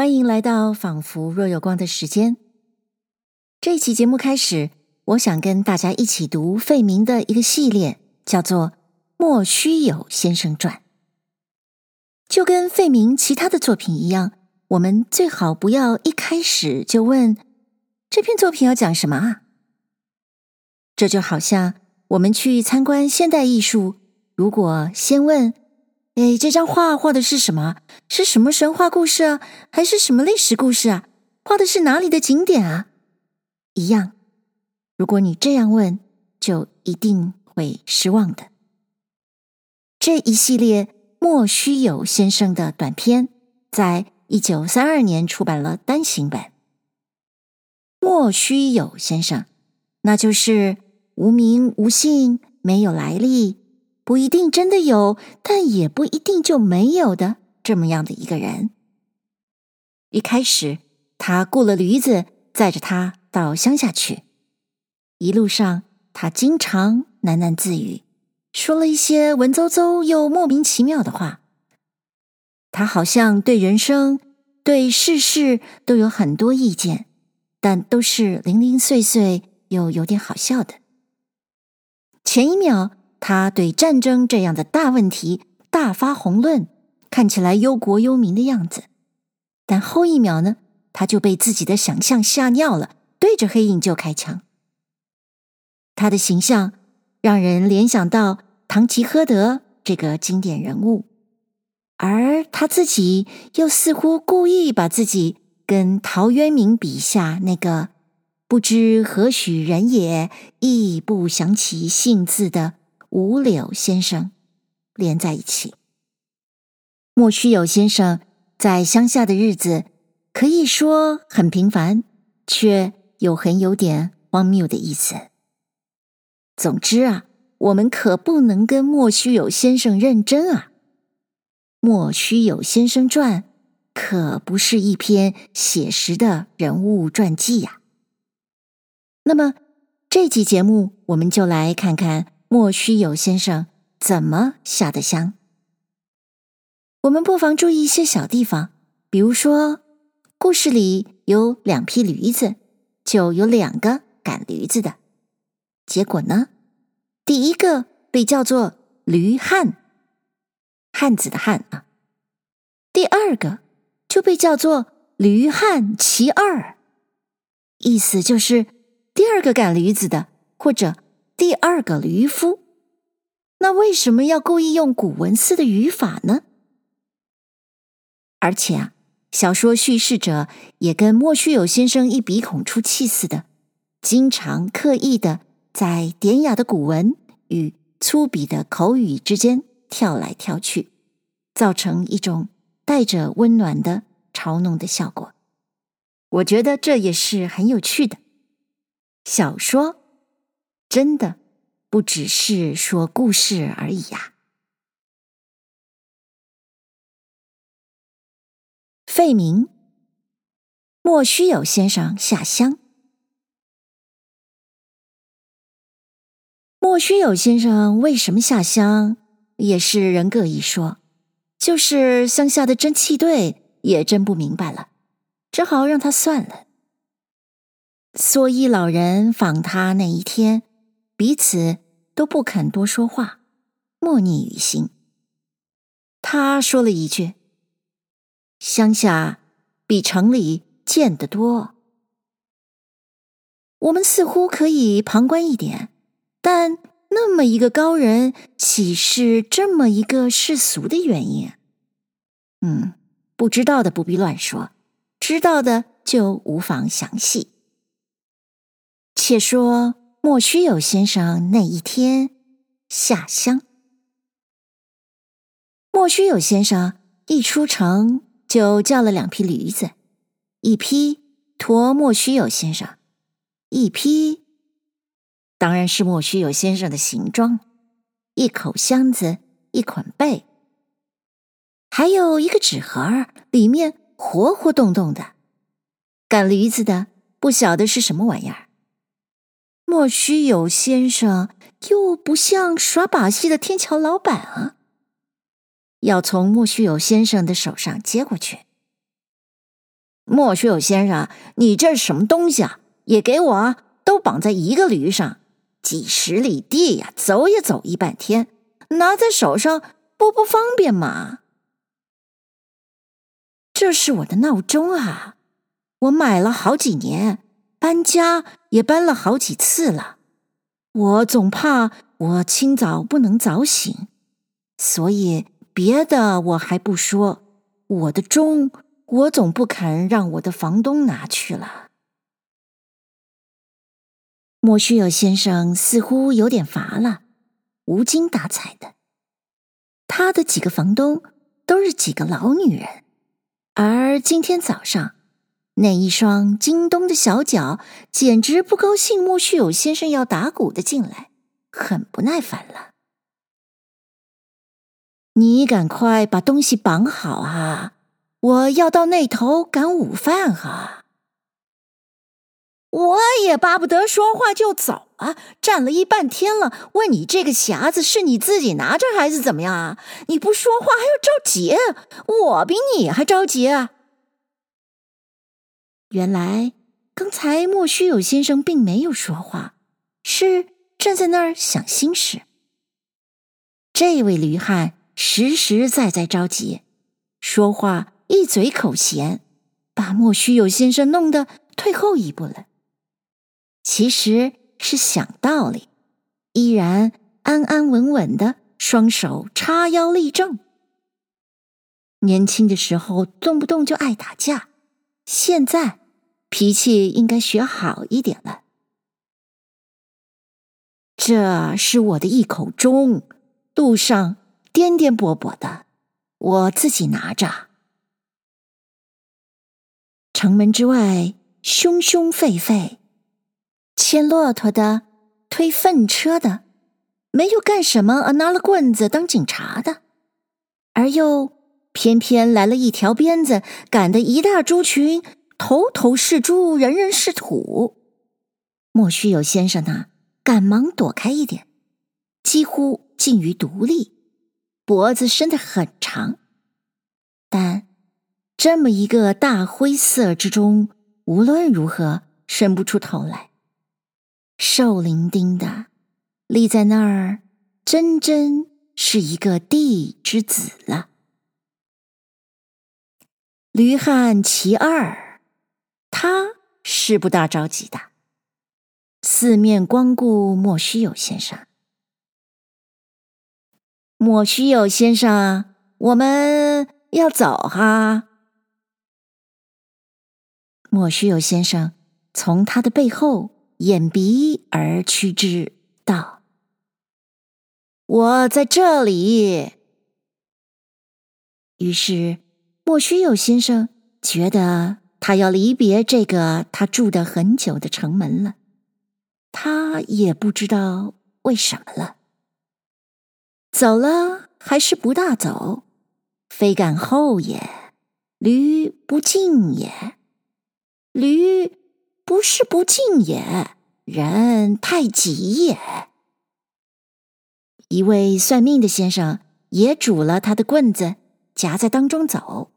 欢迎来到仿佛若有光的时间。这一期节目开始，我想跟大家一起读费明的一个系列，叫做《莫须有先生传》。就跟费明其他的作品一样，我们最好不要一开始就问这篇作品要讲什么啊。这就好像我们去参观现代艺术，如果先问。哎，这张画画的是什么？是什么神话故事啊？还是什么历史故事啊？画的是哪里的景点啊？一样，如果你这样问，就一定会失望的。这一系列莫须有先生的短篇，在一九三二年出版了单行本。莫须有先生，那就是无名无姓，没有来历。不一定真的有，但也不一定就没有的这么样的一个人。一开始，他雇了驴子载着他到乡下去。一路上，他经常喃喃自语，说了一些文绉绉又莫名其妙的话。他好像对人生、对世事都有很多意见，但都是零零碎碎又有点好笑的。前一秒，他对战争这样的大问题大发宏论，看起来忧国忧民的样子，但后一秒呢，他就被自己的想象吓尿了，对着黑影就开枪。他的形象让人联想到唐吉诃德这个经典人物，而他自己又似乎故意把自己跟陶渊明笔下那个不知何许人也，亦不详其姓字的。五柳先生连在一起。莫须有先生在乡下的日子可以说很平凡，却又很有点荒谬的意思。总之啊，我们可不能跟莫须有先生认真啊！莫须有先生传可不是一篇写实的人物传记呀。那么这期节目我们就来看看。莫须有先生怎么下的乡？我们不妨注意一些小地方，比如说，故事里有两匹驴子，就有两个赶驴子的。结果呢，第一个被叫做驴汉，汉子的汉啊；第二个就被叫做驴汉其二，意思就是第二个赶驴子的，或者。第二个驴夫，那为什么要故意用古文似的语法呢？而且啊，小说叙事者也跟莫须有先生一鼻孔出气似的，经常刻意的在典雅的古文与粗鄙的口语之间跳来跳去，造成一种带着温暖的嘲弄的效果。我觉得这也是很有趣的小说。真的不只是说故事而已呀。费明，莫须有先生下乡。莫须有先生为什么下乡，也是人各一说。就是乡下的侦缉队也真不明白了，只好让他算了。蓑衣老人访他那一天。彼此都不肯多说话，默逆于心。他说了一句：“乡下比城里贱得多。”我们似乎可以旁观一点，但那么一个高人，岂是这么一个世俗的原因？嗯，不知道的不必乱说，知道的就无妨详细。且说。莫须有先生那一天下乡。莫须有先生一出城就叫了两匹驴子，一匹驮莫须有先生，一匹当然是莫须有先生的行装，一口箱子，一捆被，还有一个纸盒，里面活活动动的。赶驴子的不晓得是什么玩意儿。莫须有先生又不像耍把戏的天桥老板啊，要从莫须有先生的手上接过去。莫须有先生，你这是什么东西啊？也给我都绑在一个驴上，几十里地呀，走也走一半天，拿在手上不不方便吗？这是我的闹钟啊，我买了好几年，搬家也搬了好几次了，我总怕我清早不能早醒，所以别的我还不说，我的钟。我总不肯让我的房东拿去了。莫须有先生似乎有点乏了，无精打采的。他的几个房东都是几个老女人，而今天早上那一双京东的小脚简直不高兴莫须有先生要打鼓的进来，很不耐烦了。你赶快把东西绑好啊！我要到那头赶午饭哈！我也巴不得说话就走啊！站了一半天了，问你这个匣子是你自己拿着还是怎么样啊？你不说话还要着急，我比你还着急啊！原来刚才莫须有先生并没有说话，是站在那儿想心事。这位驴汉实实在在着急，说话。一嘴口咸，把莫须有先生弄得退后一步了。其实是想道理，依然安安稳稳的，双手叉腰立正。年轻的时候动不动就爱打架，现在脾气应该学好一点了。这是我的一口钟，路上颠颠簸簸的，我自己拿着。城门之外，凶凶沸沸，牵骆驼的，推粪车的，没有干什么而拿了棍子当警察的，而又偏偏来了一条鞭子，赶得一大猪群，头头是猪，人人是土。莫须有先生呢，赶忙躲开一点，几乎近于独立，脖子伸得很长，但。这么一个大灰色之中，无论如何伸不出头来，瘦伶仃的立在那儿，真真是一个地之子了。驴汉其二，他是不大着急的，四面光顾莫须有先生。莫须有先生，我们要走哈。莫须有先生从他的背后掩鼻而趋之，道：“我在这里。”于是莫须有先生觉得他要离别这个他住的很久的城门了，他也不知道为什么了。走了还是不大走，非赶后也，驴不进也。驴不是不进也，人太急也。一位算命的先生也拄了他的棍子，夹在当中走。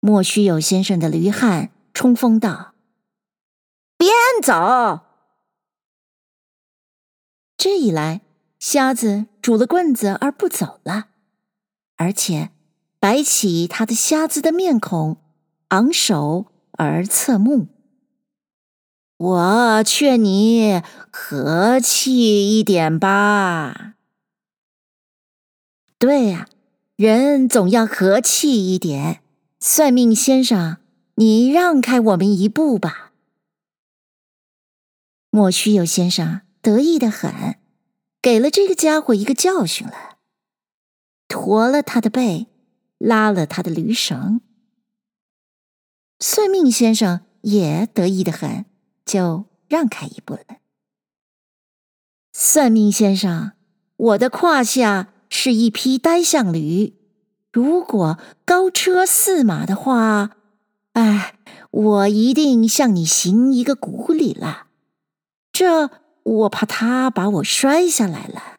莫须有先生的驴汉冲锋道：“边走！”这一来，瞎子拄了棍子而不走了，而且摆起他的瞎子的面孔，昂首。而侧目，我劝你和气一点吧。对呀，人总要和气一点。算命先生，你让开我们一步吧。莫须有先生得意的很，给了这个家伙一个教训了，驼了他的背，拉了他的驴绳。算命先生也得意的很，就让开一步了。算命先生，我的胯下是一匹单项驴，如果高车驷马的话，哎，我一定向你行一个古礼了。这我怕他把我摔下来了。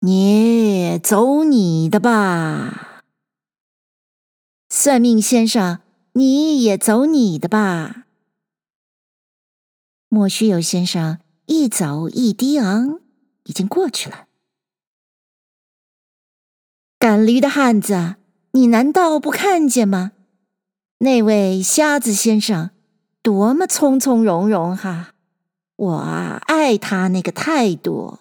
你走你的吧。算命先生，你也走你的吧。莫须有先生一走一低昂，已经过去了。赶驴的汉子，你难道不看见吗？那位瞎子先生多么从从容容哈！我啊，爱他那个态度。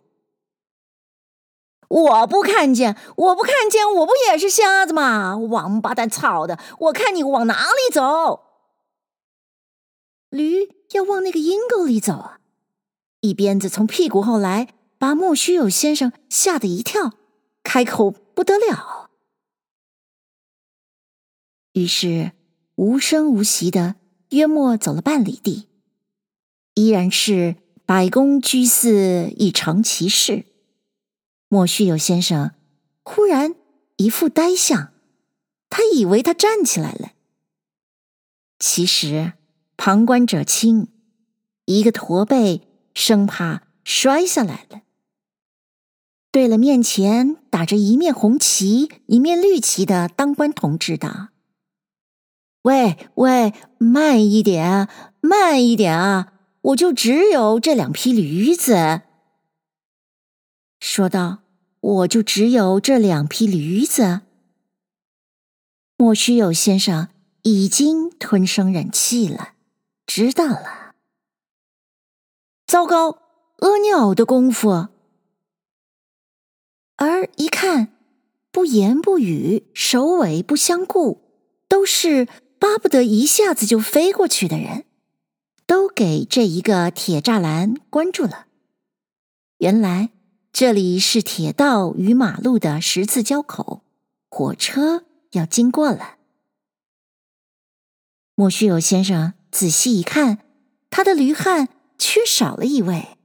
我不看见，我不看见，我不也是瞎子吗？王八蛋操的！我看你往哪里走？驴要往那个阴沟里走啊！一鞭子从屁股后来，把莫须有先生吓得一跳，开口不得了。于是无声无息的约莫走了半里地，依然是百工居肆一成其事。莫须有先生忽然一副呆相，他以为他站起来了。其实旁观者清，一个驼背，生怕摔下来了。对了，面前打着一面红旗、一面绿旗的当官同志道：“喂喂，慢一点，慢一点啊！我就只有这两匹驴子。”说道：“我就只有这两匹驴子。”莫须有先生已经吞声忍气了，知道了。糟糕，阿鸟的功夫！而一看，不言不语，首尾不相顾，都是巴不得一下子就飞过去的人，都给这一个铁栅栏关住了。原来。这里是铁道与马路的十字交口，火车要经过了。莫须有先生仔细一看，他的驴汉缺少了一位，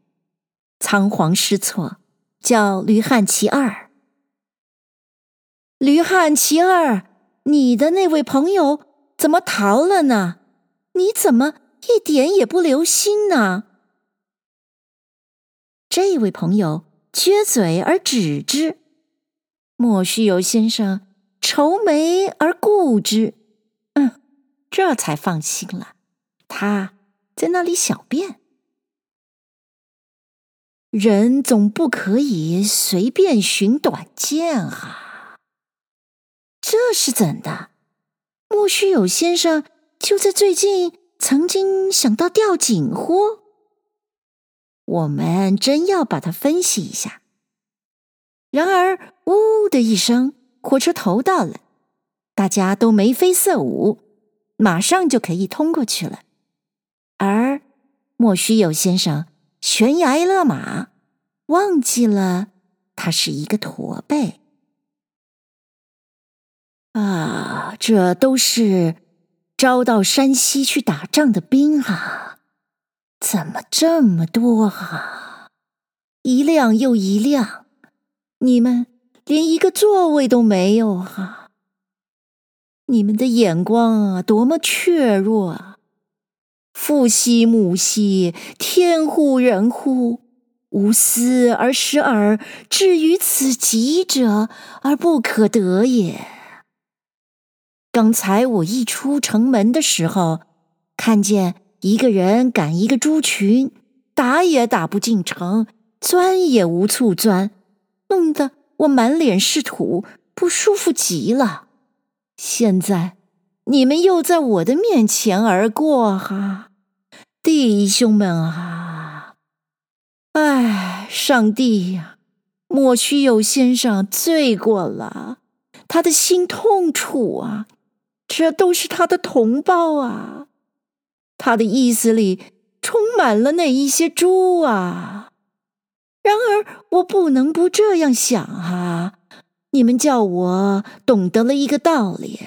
仓皇失措，叫驴汉其二。驴汉其二，你的那位朋友怎么逃了呢？你怎么一点也不留心呢？这位朋友。撅嘴而止之，莫须有先生愁眉而顾之，嗯，这才放心了。他在那里小便，人总不可以随便寻短见啊！这是怎的？莫须有先生就在最近曾经想到钓锦货。我们真要把它分析一下。然而，呜的一声，火车头到了，大家都眉飞色舞，马上就可以通过去了。而莫须有先生悬崖勒马，忘记了他是一个驼背。啊，这都是招到山西去打仗的兵啊！怎么这么多啊？一辆又一辆，你们连一个座位都没有啊！你们的眼光啊，多么怯弱啊！父兮母兮，天乎人乎？无思而失耳，至于此极者而不可得也。刚才我一出城门的时候，看见。一个人赶一个猪群，打也打不进城，钻也无处钻，弄得我满脸是土，不舒服极了。现在你们又在我的面前而过，哈，弟兄们啊！哎，上帝呀，莫须有先生罪过了，他的心痛楚啊，这都是他的同胞啊。他的意思里充满了那一些猪啊！然而我不能不这样想啊！你们叫我懂得了一个道理：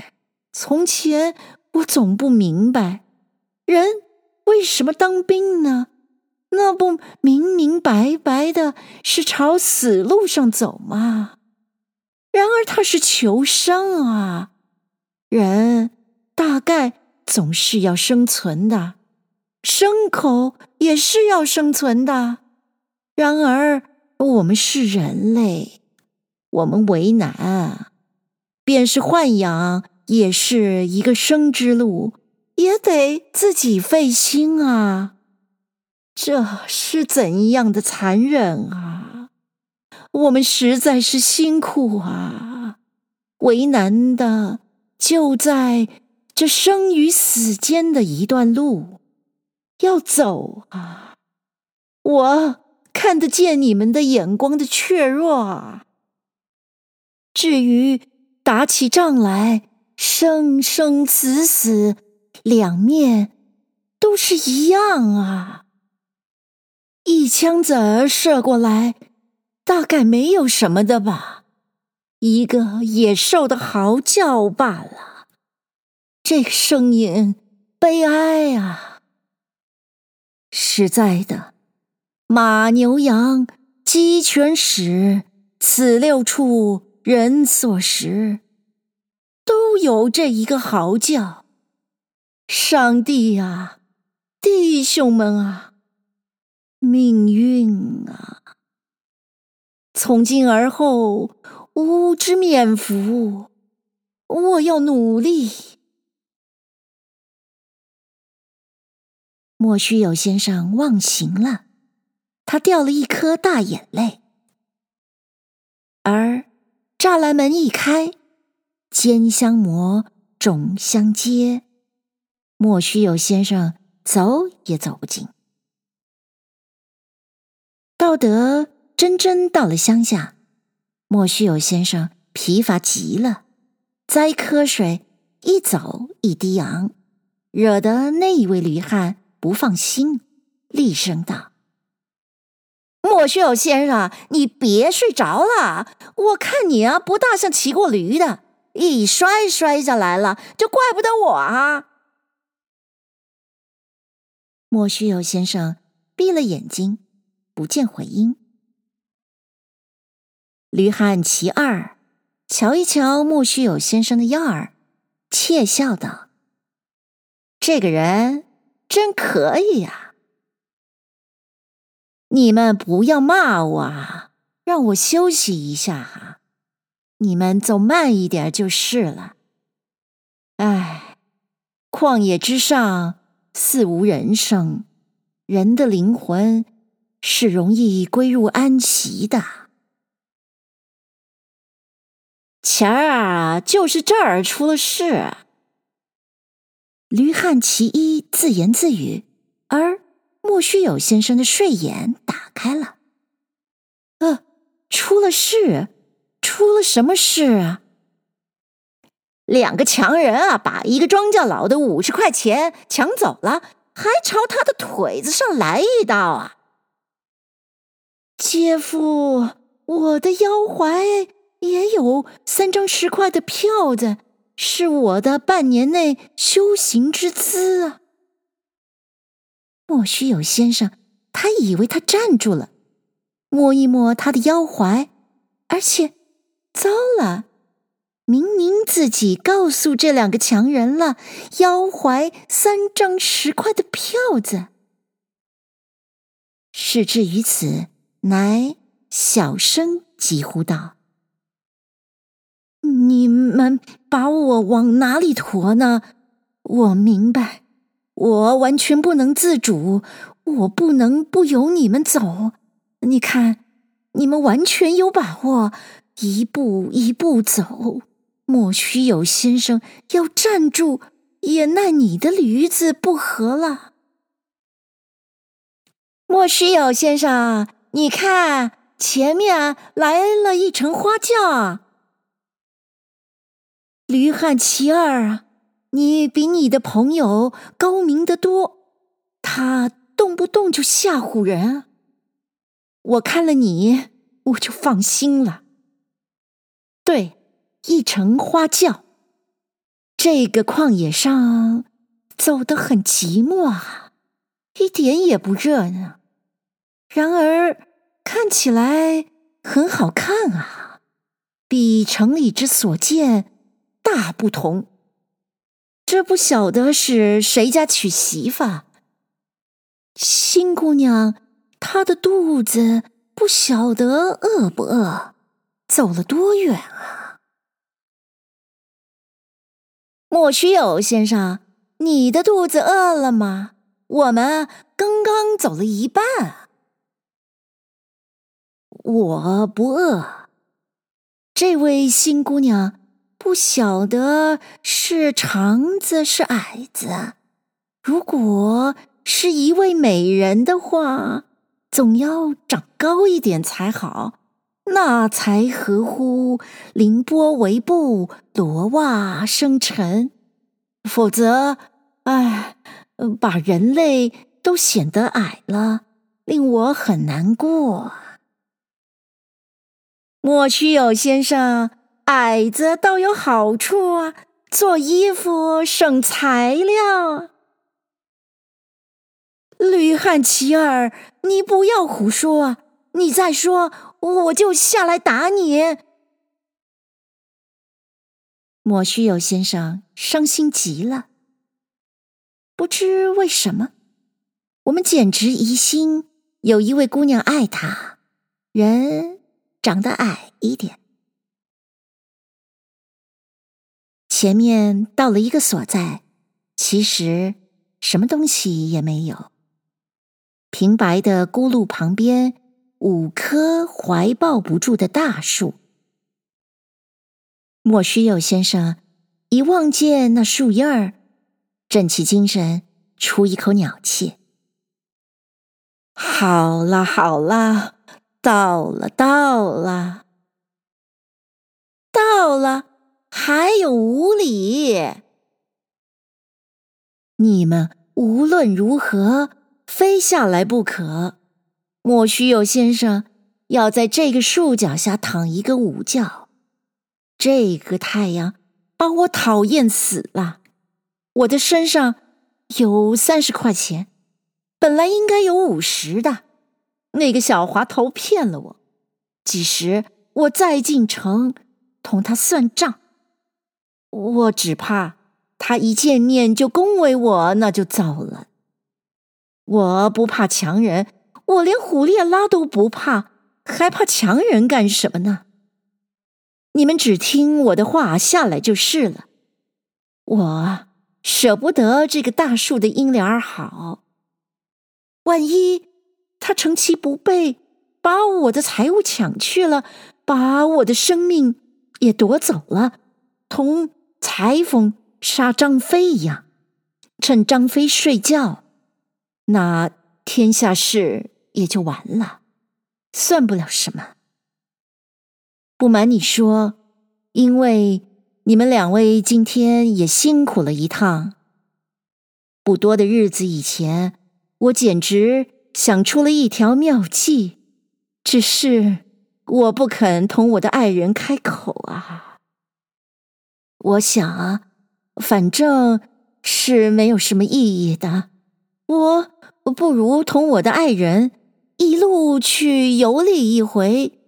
从前我总不明白，人为什么当兵呢？那不明明白白的是朝死路上走吗？然而他是求生啊！人大概。总是要生存的，牲口也是要生存的。然而，我们是人类，我们为难，便是豢养也是一个生之路，也得自己费心啊。这是怎样的残忍啊！我们实在是辛苦啊，为难的就在这生与死间的一段路要走啊！我看得见你们的眼光的怯弱啊。至于打起仗来，生生死死两面都是一样啊。一枪子儿射过来，大概没有什么的吧，一个野兽的嚎叫罢了。这个声音悲哀啊！实在的，马牛羊鸡犬豕，此六畜人所食，都有这一个嚎叫。上帝啊，弟兄们啊！命运啊！从今而后，吾之免福。我要努力。莫须有先生忘形了，他掉了一颗大眼泪。而栅栏门一开，肩相磨，踵相接，莫须有先生走也走不进。到得真真到了乡下，莫须有先生疲乏极了，栽瞌睡，一走一低昂，惹得那一位驴汉不放心，厉声道：“莫须有先生，你别睡着了，我看你啊，不大像骑过驴的，一摔摔下来了，就怪不得我啊。”莫须有先生闭了眼睛。不见回音。驴汉其二瞧一瞧莫须有先生的样儿，窃笑道：“这个人真可以呀！你们不要骂我啊，让我休息一下哈。你们走慢一点就是了。唉，旷野之上似无人声，人的灵魂。”是容易归入安息的。前儿啊，就是这儿出了事。驴汉其一自言自语，而莫须有先生的睡眼打开了。呃，出了事？出了什么事啊？两个强人啊，把一个庄稼老的五十块钱抢走了，还朝他的腿子上来一刀啊！姐夫，我的腰怀也有三张十块的票子，是我的半年内修行之资啊。莫须有先生，他以为他站住了，摸一摸他的腰怀，而且，糟了，明明自己告诉这两个强人了，腰怀三张十块的票子。事至于此。乃小声疾呼道：“你们把我往哪里驮呢？我明白，我完全不能自主，我不能不由你们走。你看，你们完全有把握，一步一步走。莫须有先生要站住，也奈你的驴子不和了。莫须有先生。”你看，前面来了一乘花轿。驴汉其二啊，你比你的朋友高明得多，他动不动就吓唬人。我看了你，我就放心了。对，一乘花轿，这个旷野上走得很寂寞啊，一点也不热闹。然而。看起来很好看啊，比城里之所见大不同。这不晓得是谁家娶媳妇，新姑娘她的肚子不晓得饿不饿，走了多远啊？莫须有先生，你的肚子饿了吗？我们刚刚走了一半。我不饿。这位新姑娘不晓得是长子是矮子。如果是一位美人的话，总要长高一点才好，那才合乎凌波微步，罗袜生尘。否则，哎，把人类都显得矮了，令我很难过。莫须有先生，矮子倒有好处啊，做衣服省材料。吕汉奇儿，你不要胡说！你再说，我就下来打你。莫须有先生伤心极了，不知为什么，我们简直疑心有一位姑娘爱他，人。长得矮一点，前面到了一个所在，其实什么东西也没有。平白的孤路旁边，五棵怀抱不住的大树。莫须有先生一望见那树叶儿，振起精神，出一口鸟气。好啦，好啦。到了，到了，到了，还有五里。你们无论如何非下来不可。莫须有先生要在这个树脚下躺一个午觉。这个太阳把我讨厌死了。我的身上有三十块钱，本来应该有五十的。那个小滑头骗了我，几时我再进城同他算账，我只怕他一见面就恭维我，那就糟了。我不怕强人，我连虎烈拉都不怕，还怕强人干什么呢？你们只听我的话下来就是了。我舍不得这个大树的阴凉儿好，万一……他乘其不备，把我的财物抢去了，把我的生命也夺走了，同裁缝杀张飞一样，趁张飞睡觉，那天下事也就完了，算不了什么。不瞒你说，因为你们两位今天也辛苦了一趟，不多的日子以前，我简直。想出了一条妙计，只是我不肯同我的爱人开口啊。我想啊，反正是没有什么意义的，我不如同我的爱人一路去游历一回，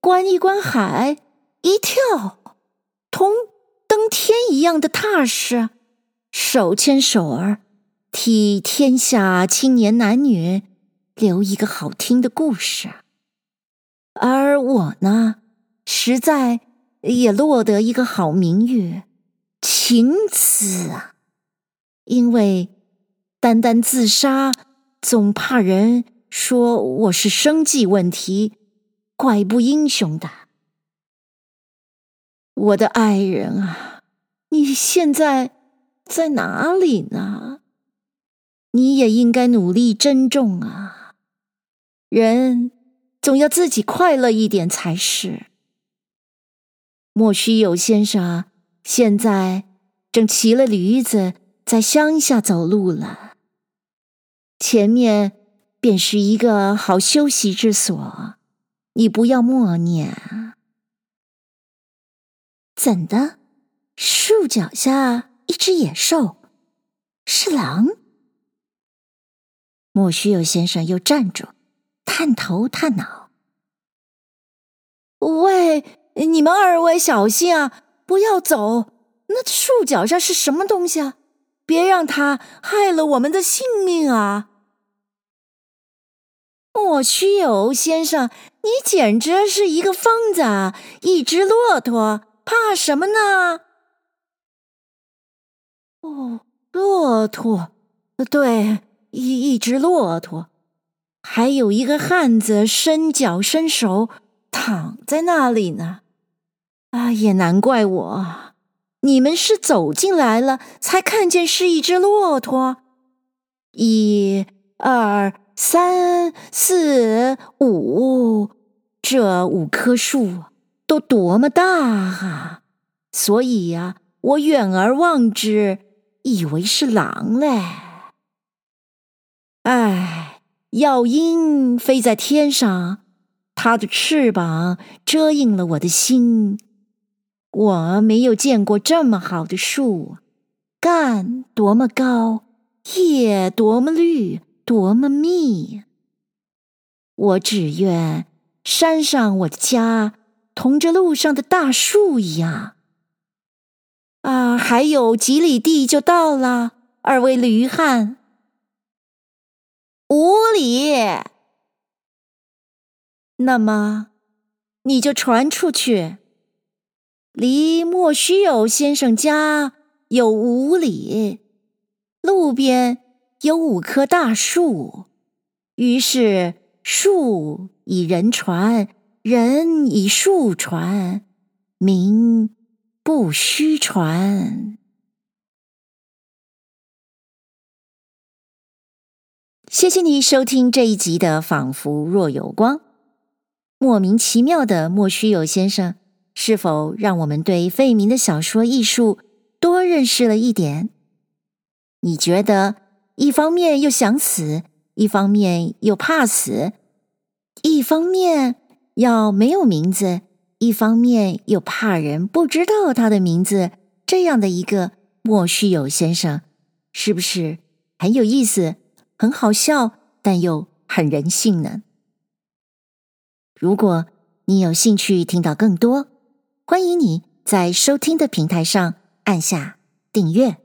观一观海，一跳，同登天一样的踏实，手牵手儿，替天下青年男女。留一个好听的故事，而我呢，实在也落得一个好名誉，情子啊！因为单单自杀，总怕人说我是生计问题，怪不英雄的。我的爱人啊，你现在在哪里呢？你也应该努力珍重啊！人总要自己快乐一点才是。莫须有先生现在正骑了驴子在乡下走路了，前面便是一个好休息之所，你不要默念。怎的？树脚下一只野兽，是狼？莫须有先生又站住。探头探脑，喂，你们二位小心啊，不要走！那树脚下是什么东西啊？别让它害了我们的性命啊！莫须有先生，你简直是一个疯子！一只骆驼，怕什么呢？哦，骆驼，对，一一只骆驼，还有一个汉子伸脚伸手躺在那里呢。啊，也难怪我，你们是走进来了才看见是一只骆驼。一、二、三、四、五，这五棵树都多么大啊！所以呀，我远而望之。以为是狼嘞！哎，药鹰飞在天上，它的翅膀遮荫了我的心。我没有见过这么好的树，干多么高，叶多么绿，多么密。我只愿山上我的家同这路上的大树一样。啊，还有几里地就到了，二位驴汉。五里。那么，你就传出去，离莫须有先生家有五里，路边有五棵大树。于是，树以人传，人以树传，名。不虚传。谢谢你收听这一集的《仿佛若有光》。莫名其妙的莫须有先生，是否让我们对费明的小说艺术多认识了一点？你觉得一方面又想死，一方面又怕死，一方面要没有名字？一方面又怕人不知道他的名字，这样的一个莫须有先生，是不是很有意思、很好笑，但又很人性呢？如果你有兴趣听到更多，欢迎你在收听的平台上按下订阅。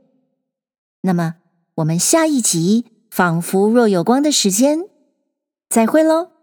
那么，我们下一集《仿佛若有光》的时间，再会喽。